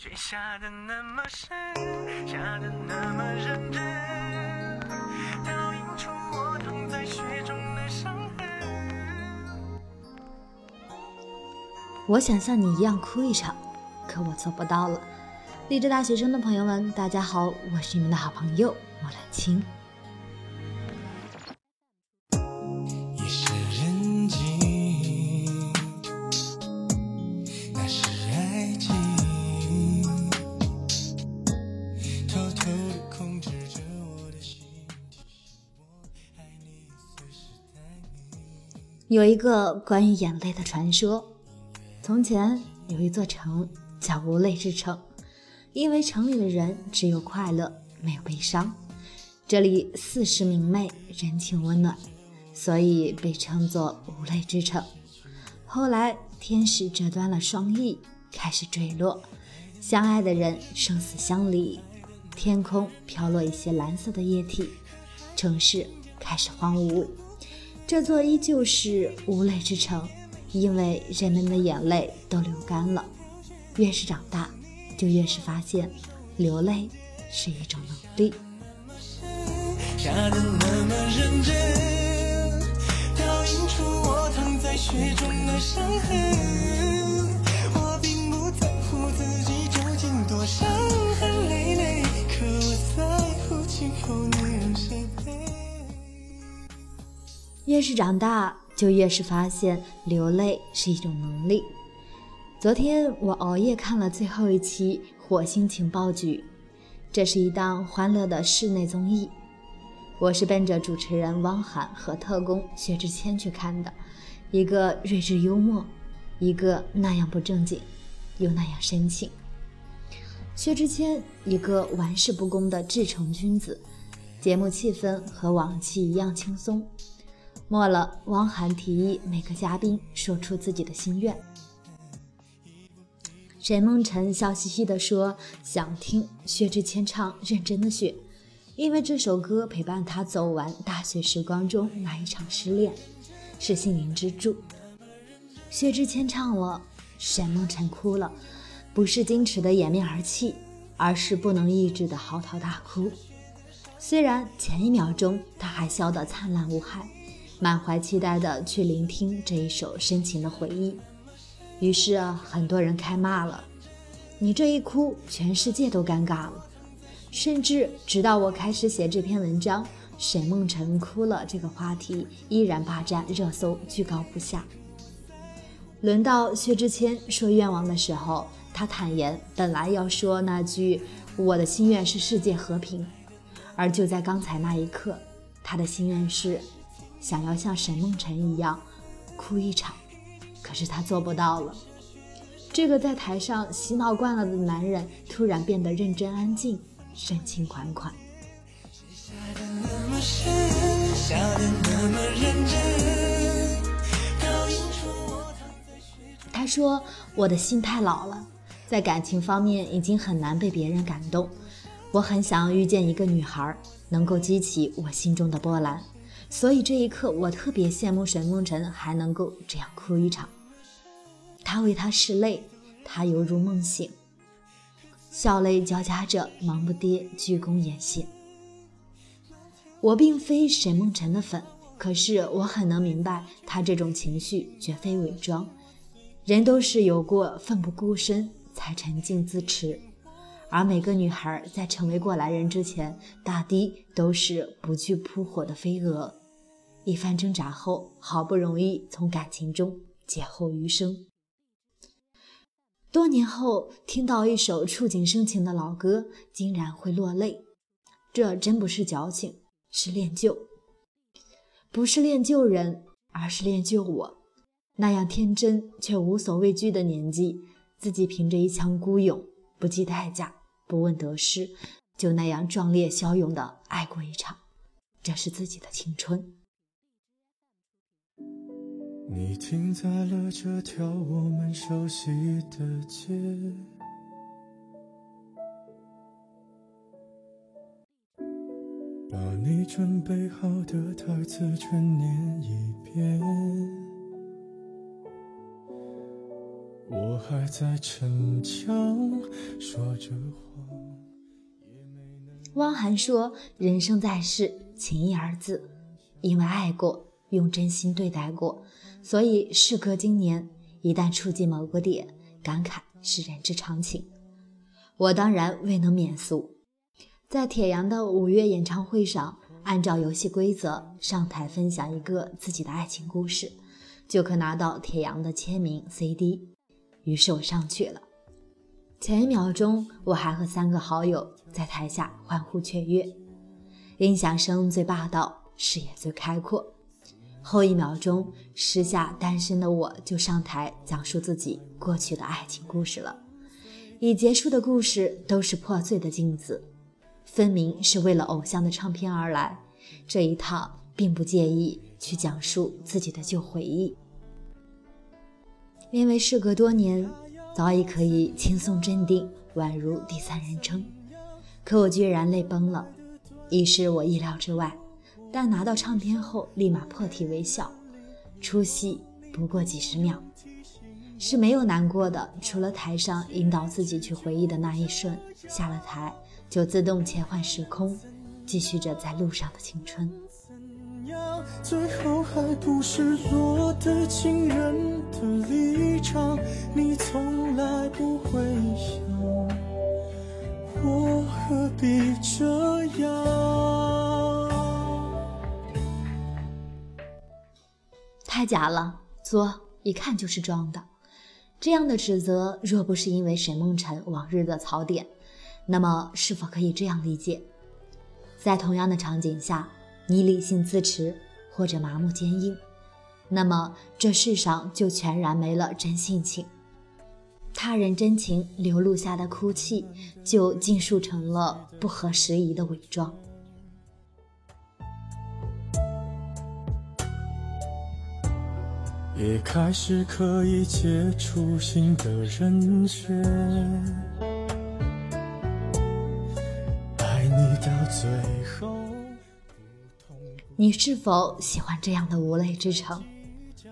雪下的那么深，下的那么认真，倒映出我躺在雪中的伤痕。我想像你一样哭一场，可我做不到了。励志大学生的朋友们，大家好，我是你们的好朋友莫兰青。有一个关于眼泪的传说：从前有一座城叫无泪之城，因为城里的人只有快乐，没有悲伤。这里四时明媚，人情温暖，所以被称作无泪之城。后来天使折断了双翼，开始坠落，相爱的人生死相离，天空飘落一些蓝色的液体，城市开始荒芜。这座依旧是无泪之城，因为人们的眼泪都流干了。越是长大，就越是发现，流泪是一种能力。下的那么认真，倒映出我躺在雪中的伤痕。我并不在乎自己究竟多伤痕累累，可我在乎今后你越是长大，就越是发现流泪是一种能力。昨天我熬夜看了最后一期《火星情报局》，这是一档欢乐的室内综艺。我是奔着主持人汪涵和特工薛之谦去看的，一个睿智幽默，一个那样不正经，又那样深情。薛之谦一个玩世不恭的至诚君子，节目气氛和往期一样轻松。末了，汪涵提议每个嘉宾说出自己的心愿。沈梦辰笑嘻嘻地说：“想听薛之谦唱《认真的雪》，因为这首歌陪伴他走完大学时光中那一场失恋，是心灵支柱。”薛之谦唱了，沈梦辰哭了，不是矜持的掩面而泣，而是不能抑制的嚎啕大哭。虽然前一秒钟他还笑得灿烂无害，满怀期待的去聆听这一首深情的回忆。于是，很多人开骂了：“你这一哭，全世界都尴尬了。”甚至直到我开始写这篇文章，沈梦辰哭了这个话题依然霸占热搜，居高不下。轮到薛之谦说愿望的时候，他坦言本来要说那句“我的心愿是世界和平”，而就在刚才那一刻，他的心愿是想要像沈梦辰一样哭一场。可是他做不到了。这个在台上洗脑惯了的男人，突然变得认真安静，深情款款。他说：“我的心太老了，在感情方面已经很难被别人感动。我很想遇见一个女孩，能够激起我心中的波澜。所以这一刻，我特别羡慕沈梦辰还能够这样哭一场。他为她拭泪，他犹如梦醒，笑泪交加着，忙不迭鞠躬言谢。我并非沈梦辰的粉，可是我很能明白他这种情绪绝非伪装。人都是有过奋不顾身才沉静自持，而每个女孩在成为过来人之前，大抵都是不惧扑火的飞蛾。一番挣扎后，好不容易从感情中劫后余生。多年后听到一首触景生情的老歌，竟然会落泪，这真不是矫情，是恋旧。不是恋旧人，而是恋旧我。那样天真却无所畏惧的年纪，自己凭着一腔孤勇，不计代价，不问得失，就那样壮烈骁勇的爱过一场，这是自己的青春。你停在了这条我们熟悉的街，把你准备好的台词全念一遍。我还在逞强说着谎汪涵说：“人生在世，情义二字，因为爱过，用真心对待过，所以事隔今年，一旦触及某个点，感慨是人之常情。我当然未能免俗，在铁阳的五月演唱会上，按照游戏规则上台分享一个自己的爱情故事，就可拿到铁阳的签名 CD。于是我上去了。”前一秒钟，我还和三个好友在台下欢呼雀跃，音响声最霸道，视野最开阔。后一秒钟，时下单身的我就上台讲述自己过去的爱情故事了。已结束的故事都是破碎的镜子，分明是为了偶像的唱片而来。这一趟并不介意去讲述自己的旧回忆，因为事隔多年。早已可以轻松镇定，宛如第三人称，可我居然泪崩了，已是我意料之外。但拿到唱片后，立马破涕为笑。出戏不过几十秒，是没有难过的，除了台上引导自己去回忆的那一瞬，下了台就自动切换时空，继续着在路上的青春。最后还不是落得情人的立场，你从来不会想，我何必这样？太假了，作，一看就是装的。这样的指责，若不是因为沈梦辰往日的槽点，那么是否可以这样理解？在同样的场景下。你理性自持，或者麻木坚硬，那么这世上就全然没了真性情。他人真情流露下的哭泣，就尽数成了不合时宜的伪装。也开始可以接触新的人选，爱你到最后。你是否喜欢这样的无泪之城？《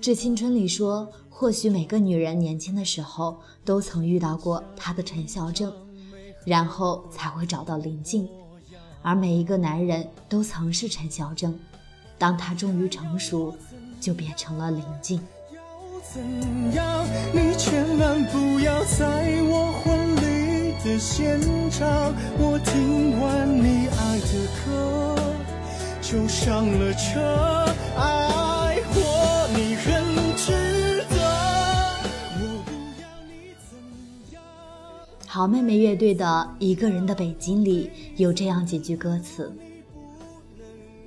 致青春》里说，或许每个女人年轻的时候都曾遇到过她的陈孝正，然后才会找到林静；而每一个男人都曾是陈孝正，当他终于成熟，就变成了林静。你千万不要在我婚礼的现场，我听完你爱的歌。就上了车，爱过你很值得。我不要你怎样。好妹妹乐队的《一个人的北京》里有这样几句歌词：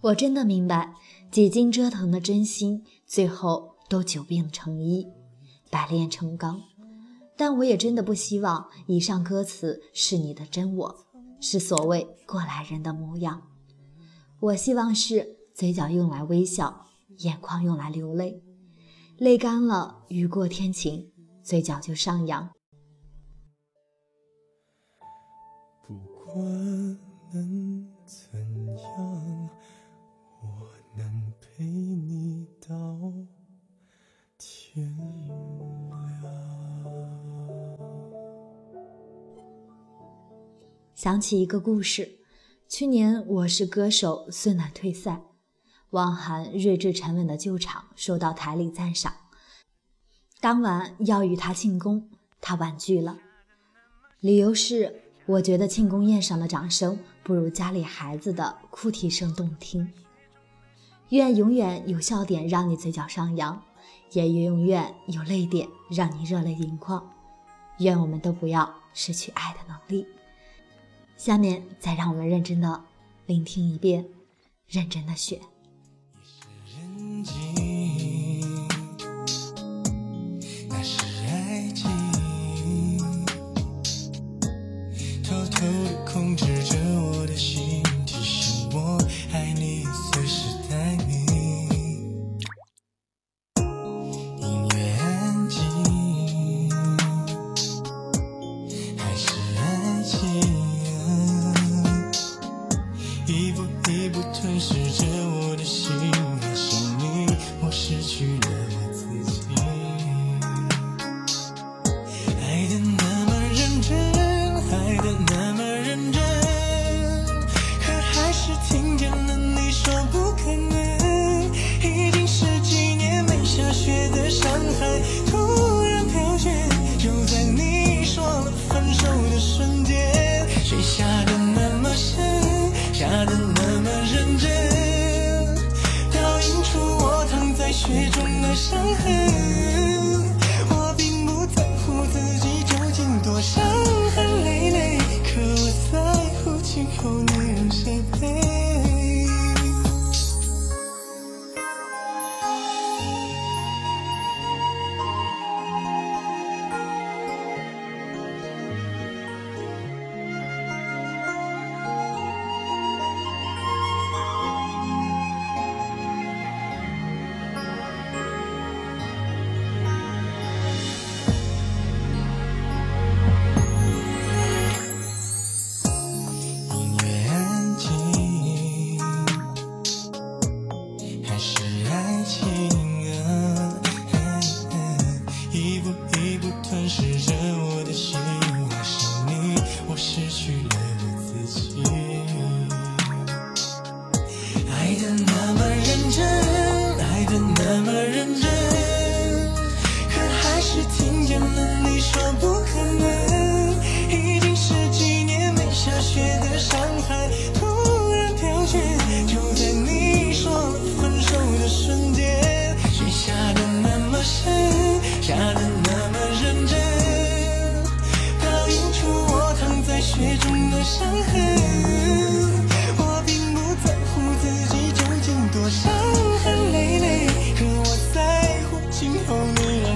我真的明白，几经折腾的真心，最后都久病成医，百炼成钢。但我也真的不希望以上歌词是你的真我，是所谓过来人的模样。我希望是嘴角用来微笑。眼眶用来流泪，泪干了，雨过天晴，嘴角就上扬。不管能怎想起一个故事，去年《我是歌手》孙楠退赛。汪涵睿智沉稳的救场受到台里赞赏，当晚要与他庆功，他婉拒了，理由是我觉得庆功宴上的掌声不如家里孩子的哭啼声动听。愿永远有笑点让你嘴角上扬，也永远有泪点让你热泪盈眶。愿我们都不要失去爱的能力。下面再让我们认真的聆听一遍，认真的选。